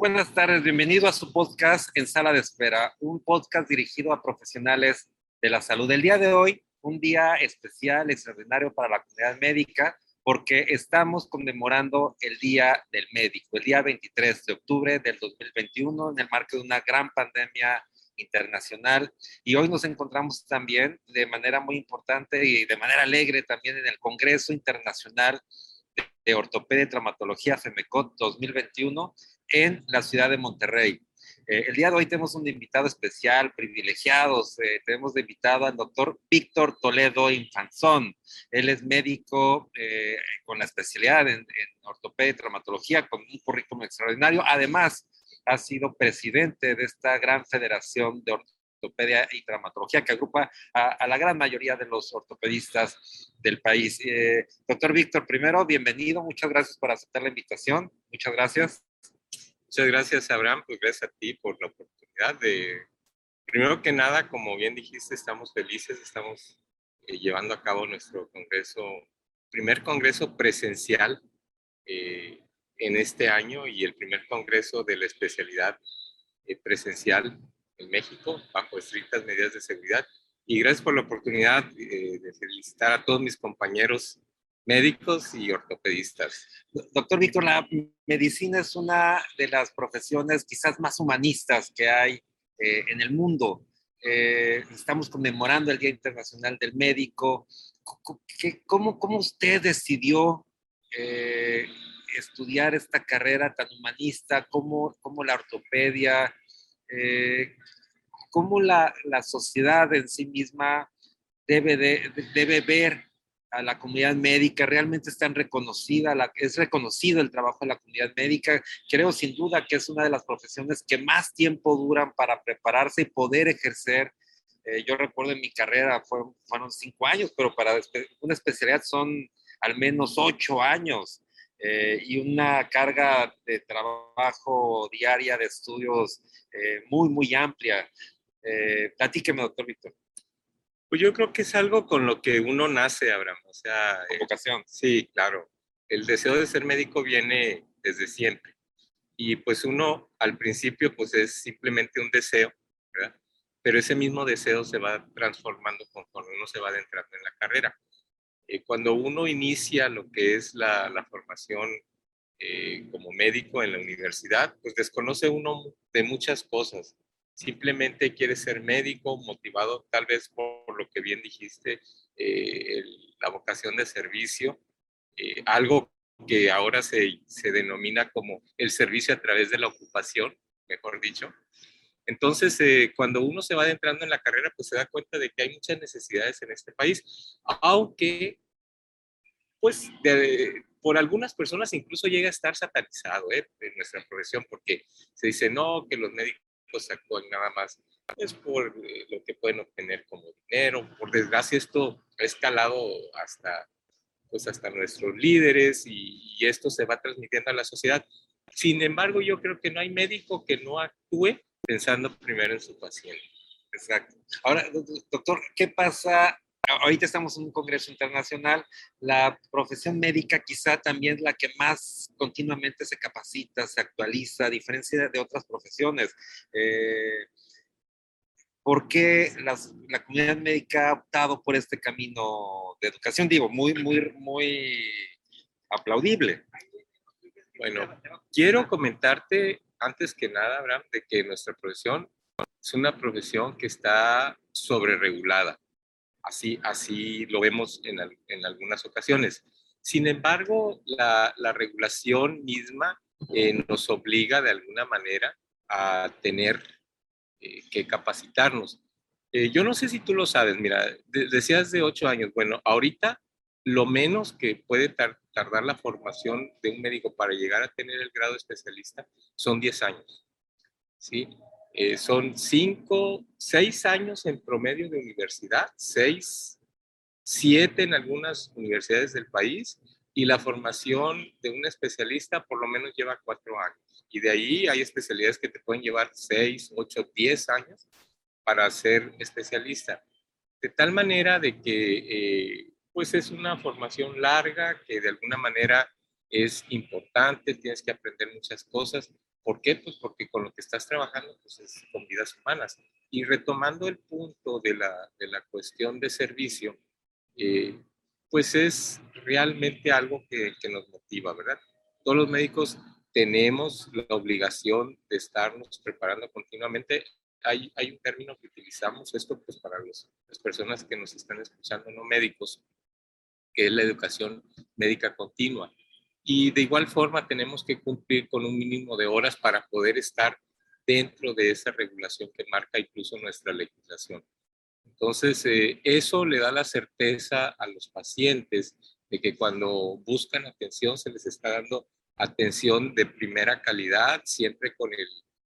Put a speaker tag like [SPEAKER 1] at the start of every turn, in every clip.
[SPEAKER 1] Buenas tardes, bienvenido a su podcast En Sala de Espera, un podcast dirigido a profesionales de la salud. El día de hoy, un día especial, extraordinario para la comunidad médica, porque estamos conmemorando el Día del Médico, el día 23 de octubre del 2021, en el marco de una gran pandemia internacional. Y hoy nos encontramos también de manera muy importante y de manera alegre también en el Congreso Internacional de Ortopedia y Traumatología FEMECOT 2021 en la ciudad de Monterrey. Eh, el día de hoy tenemos un invitado especial, privilegiados. Eh, tenemos de invitado al doctor Víctor Toledo Infanzón. Él es médico eh, con la especialidad en, en, ortopedia y traumatología, con un currículum extraordinario. Además, ha sido presidente de esta gran federación de ortopedia y traumatología que agrupa a, a la gran mayoría de los ortopedistas del país. doctor Víctor, primero, bienvenido. Muchas gracias por aceptar la invitación. Muchas gracias.
[SPEAKER 2] Muchas gracias, Abraham. Pues gracias a ti por la oportunidad de, primero que nada, como bien dijiste, estamos felices, estamos eh, llevando a cabo nuestro congreso, primer congreso presencial eh, en este año y el primer congreso de la especialidad eh, presencial en México bajo estrictas medidas de seguridad. Y gracias por la oportunidad de felicitar a todos mis compañeros médicos y ortopedistas.
[SPEAKER 1] Doctor Víctor, la medicina es una de las profesiones quizás más humanistas que hay eh, en el mundo. Eh, estamos conmemorando el Día Internacional del Médico. ¿Cómo, cómo usted decidió eh, estudiar esta carrera tan humanista? ¿Cómo, cómo la ortopedia? ¿Cómo la, la, sociedad en sí misma debe, de, debe ver a la comunidad médica, realmente están reconocida, la, es reconocido el trabajo de la comunidad médica. Creo sin duda que es una de las profesiones que más tiempo duran para prepararse y poder ejercer. Eh, yo recuerdo en mi carrera fueron, cinco años, pero para una especialidad son al menos ocho años eh, y una carga de trabajo diaria de estudios eh, muy, muy amplia. Platíqueme, doctor Víctor.
[SPEAKER 2] Pues yo creo que es algo con lo que uno nace, Abraham. O sea,
[SPEAKER 1] con vocación.
[SPEAKER 2] sí, claro. El deseo de ser médico viene desde siempre. Y pues uno al principio pues es simplemente un deseo, ¿verdad? Pero ese mismo deseo se va transformando conforme uno se va adentrando en la carrera. Eh, cuando uno inicia lo que es la, la formación eh, como médico en la universidad, pues desconoce uno de muchas cosas simplemente quiere ser médico, motivado tal vez por lo que bien dijiste, eh, el, la vocación de servicio, eh, algo que ahora se, se, denomina como el servicio a través de la ocupación, mejor dicho. Entonces, eh, cuando uno se va adentrando en la carrera, pues se da cuenta de que hay muchas necesidades en este país, aunque, pues, de, por algunas personas incluso llega a estar satanizado ¿eh? en nuestra profesión, porque se dice, no, que los médicos pues actúan nada más es por eh, lo que pueden obtener como dinero. Por desgracia esto ha escalado hasta, pues hasta nuestros líderes y, y, esto se va transmitiendo a la sociedad. Sin embargo, yo creo que no hay médico que no actúe pensando primero en su paciente.
[SPEAKER 1] Exacto. Ahora, doctor, ¿qué pasa ahorita estamos en un congreso internacional, la profesión médica quizá también es la que más continuamente se capacita, se actualiza, a diferencia de otras profesiones. Eh, ¿Por qué la comunidad médica ha optado por este camino de educación? Digo, muy, muy, muy aplaudible.
[SPEAKER 2] Bueno, quiero comentarte antes que nada, Abraham, de que nuestra profesión es una profesión que está sobreregulada Así, así lo vemos en, en algunas ocasiones. Sin embargo, la, la regulación misma eh, nos obliga de alguna manera a tener eh, que capacitarnos. Eh, yo no sé si tú lo sabes, mira, de, decías de ocho años. Bueno, ahorita lo menos que puede tar, tardar la formación de un médico para llegar a tener el grado especialista son 10 años. ¿sí? Eh, son cinco, seis años en promedio de universidad, seis, siete en algunas universidades del país, y la formación de un especialista por lo menos lleva cuatro años. Y de ahí hay especialidades que te pueden llevar seis, ocho, diez años para ser especialista. De tal manera de que, eh, pues es una formación larga que de alguna manera es importante, tienes que aprender muchas cosas, ¿Por qué? Pues porque con lo que estás trabajando pues es con vidas humanas. Y retomando el punto de la, de la cuestión de servicio, eh, pues es realmente algo que, que nos motiva, ¿verdad? Todos los médicos tenemos la obligación de estarnos preparando continuamente. Hay, hay un término que utilizamos, esto pues para los, las personas que nos están escuchando, no médicos, que es la educación médica continua. Y de igual forma tenemos que cumplir con un mínimo de horas para poder estar dentro de esa regulación que marca incluso nuestra legislación. Entonces, eh, eso le da la certeza a los pacientes de que cuando buscan atención se les está dando atención de primera calidad, siempre con el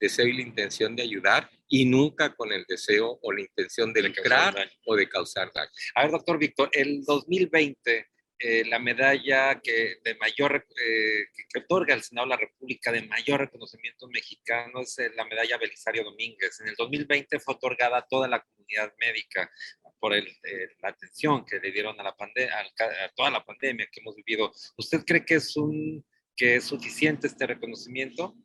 [SPEAKER 2] deseo y la intención de ayudar y nunca con el deseo o la intención de, lucrar o de causar daño.
[SPEAKER 1] A ver, doctor Víctor, el 2020, eh, la medalla que, de mayor, eh, que, otorga el Senado de la República de mayor reconocimiento mexicano es eh, la medalla Belisario Domínguez. En el 2020 fue otorgada a toda la comunidad médica por el, la atención que le dieron a, la a toda la pandemia que hemos vivido. ¿Usted cree que es un que es suficiente este reconocimiento?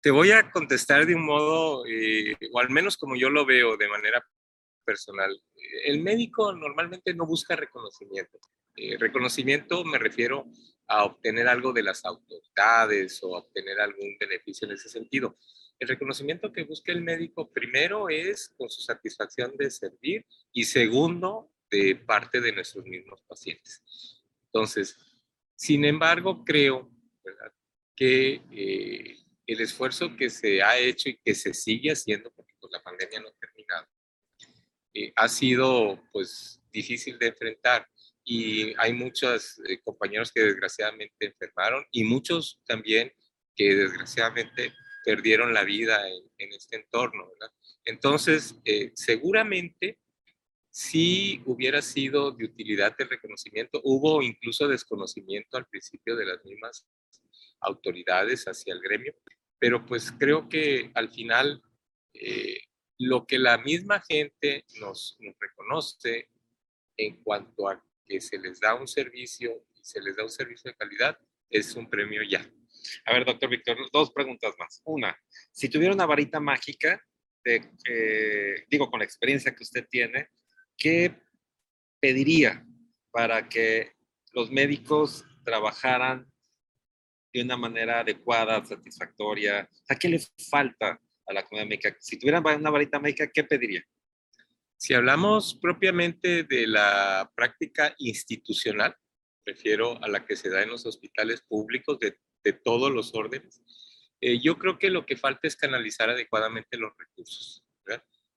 [SPEAKER 2] Te voy a contestar de un modo, eh, o al menos como yo lo veo de manera personal. El médico normalmente no busca reconocimiento. Eh, reconocimiento me refiero a obtener algo de las autoridades o obtener algún beneficio en ese sentido. El reconocimiento que busca el médico primero es con su satisfacción de servir y segundo de parte de nuestros mismos pacientes. Entonces, sin embargo, creo que eh, el esfuerzo que se ha hecho y que se sigue haciendo, porque pues, la pandemia no ha terminado, eh, ha sido pues difícil de enfrentar y hay muchos eh, compañeros que desgraciadamente enfermaron y muchos también que desgraciadamente perdieron la vida en, este entorno. Entonces, seguramente si hubiera sido de utilidad el reconocimiento. Hubo incluso desconocimiento al principio de las mismas autoridades hacia el gremio, pero pues creo que al final eh, lo que la misma gente nos, nos, reconoce en cuanto a que se les da un servicio y se les da un servicio de calidad es un premio ya.
[SPEAKER 1] A ver, doctor Víctor, dos preguntas más. Una, si tuviera una varita mágica, de, eh, digo, con la experiencia que usted tiene, ¿qué pediría para que los médicos trabajaran de una manera adecuada, satisfactoria? ¿A qué le falta a la comunidad médica? Si tuvieran una varita médica, ¿qué pediría?
[SPEAKER 2] Si hablamos propiamente de la práctica institucional, prefiero a la que se da en los hospitales públicos de, todos los órdenes, eh, yo creo que lo que falta es canalizar adecuadamente los recursos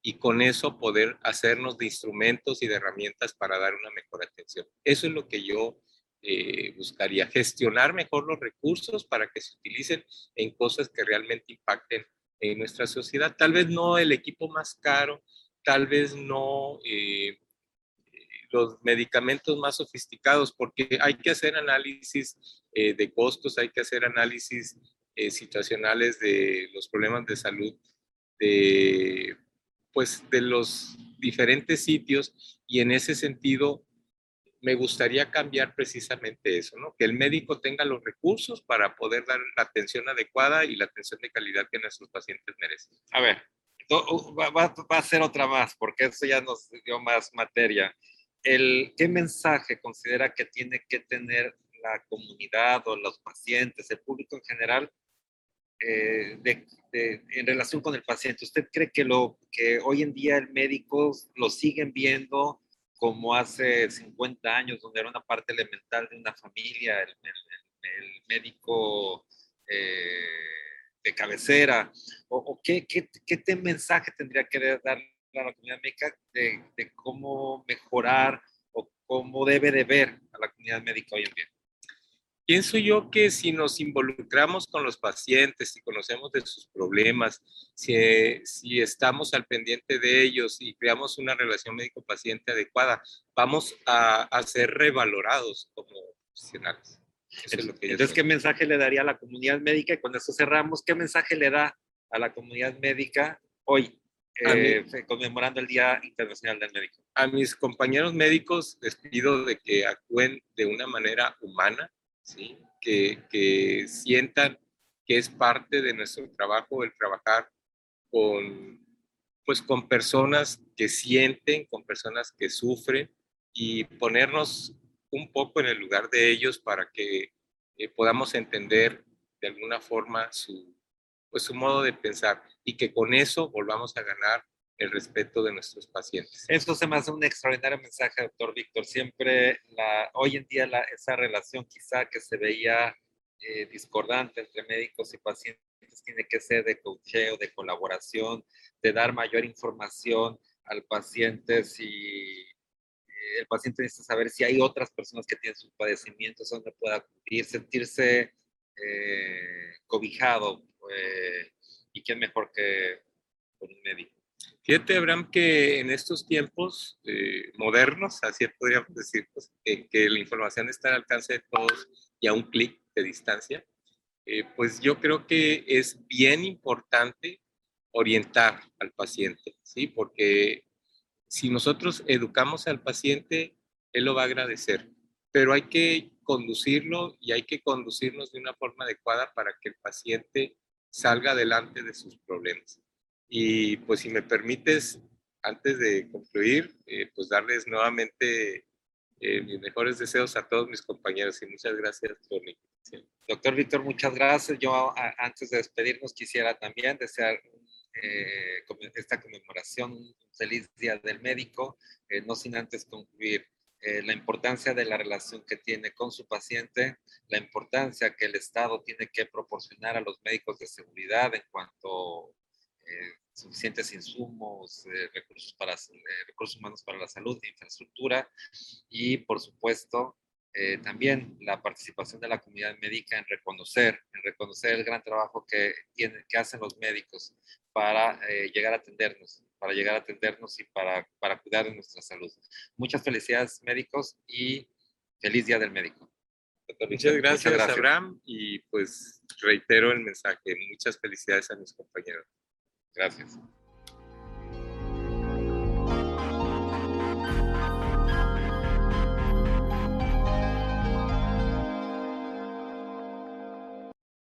[SPEAKER 2] y con eso poder hacernos de instrumentos y de herramientas para dar una mejor atención. Eso es lo que yo eh, buscaría, gestionar mejor los recursos para que se utilicen en cosas que realmente impacten en nuestra sociedad. Tal vez no el equipo más caro, tal vez no eh, los medicamentos más sofisticados, porque hay que hacer análisis eh, de costos, hay que hacer análisis situacionales de los problemas de salud de pues de los diferentes sitios y en ese sentido me gustaría cambiar precisamente eso, ¿no? Que el médico tenga los recursos para poder dar la atención adecuada y la atención de calidad que nuestros pacientes merecen.
[SPEAKER 1] A ver, va, va, a ser otra más, porque eso ya nos dio más materia. El, ¿Qué mensaje considera que tiene que tener la comunidad o los pacientes, el público en general, eh, de, en relación con el paciente, ¿usted cree que, lo, que hoy en día el médico lo siguen viendo como hace 50 años, donde era una parte elemental de una familia, el, médico eh, de cabecera? ¿O, qué, qué, qué, mensaje tendría que dar a la comunidad médica de, de cómo mejorar o cómo debe de ver a la comunidad médica hoy en día?
[SPEAKER 2] Pienso yo que si nos involucramos con los pacientes, si conocemos de sus problemas, si, si estamos al pendiente de ellos y creamos una relación médico-paciente adecuada, vamos a, a, ser revalorados como profesionales.
[SPEAKER 1] Entonces, ¿qué mensaje le daría a la comunidad médica? Y cuando eso cerramos, ¿qué mensaje le da a la comunidad médica hoy, eh, conmemorando el Día Internacional del Médico?
[SPEAKER 2] A mis compañeros médicos les pido de que actúen de una manera humana, que, sientan que es parte de nuestro trabajo el trabajar con, pues, con personas que sienten, con personas que sufren y ponernos un poco en el lugar de ellos para que eh, podamos entender de alguna forma su, pues, su modo de pensar y que con eso volvamos a ganar el respeto de nuestros pacientes.
[SPEAKER 1] Eso se me hace un extraordinario mensaje, doctor Víctor. Siempre, la, hoy en día, la, esa relación quizá que se veía eh, discordante entre médicos y pacientes tiene que ser de coacheo, de colaboración, de dar mayor información al paciente si el paciente necesita saber si hay otras personas que tienen sus padecimientos donde pueda acudir, sentirse eh, cobijado eh, y quién mejor que con un médico.
[SPEAKER 2] Fíjate, Abraham, que en estos tiempos eh, modernos, así podríamos decir, pues, que, la información está al alcance de todos y a un clic de distancia, pues yo creo que es bien importante orientar al paciente, ¿sí? Porque si nosotros educamos al paciente, él lo va a agradecer, pero hay que conducirlo y hay que conducirnos de una forma adecuada para que el paciente salga adelante de sus problemas. Y pues si me permites, antes de concluir, eh, pues darles nuevamente eh, mis mejores deseos a todos mis compañeros y muchas gracias por.
[SPEAKER 1] Doctor Víctor, muchas gracias. Yo antes de despedirnos quisiera también desear eh, esta conmemoración, un feliz Día del Médico, no sin antes concluir la importancia de la relación que tiene con su paciente, la importancia que el Estado tiene que proporcionar a los médicos de seguridad en cuanto eh, suficientes insumos, recursos, para, recursos humanos para la salud, infraestructura y, por supuesto, eh, también la participación de la comunidad médica en reconocer, en reconocer el gran trabajo que, tiene, que hacen los médicos para eh, llegar a atendernos, para llegar a atendernos y para, para cuidar de nuestra salud. Muchas felicidades médicos y feliz Día del Médico.
[SPEAKER 2] Muchas gracias, gracias, Abraham, y pues reitero el mensaje. Muchas felicidades a mis compañeros.
[SPEAKER 1] Gracias.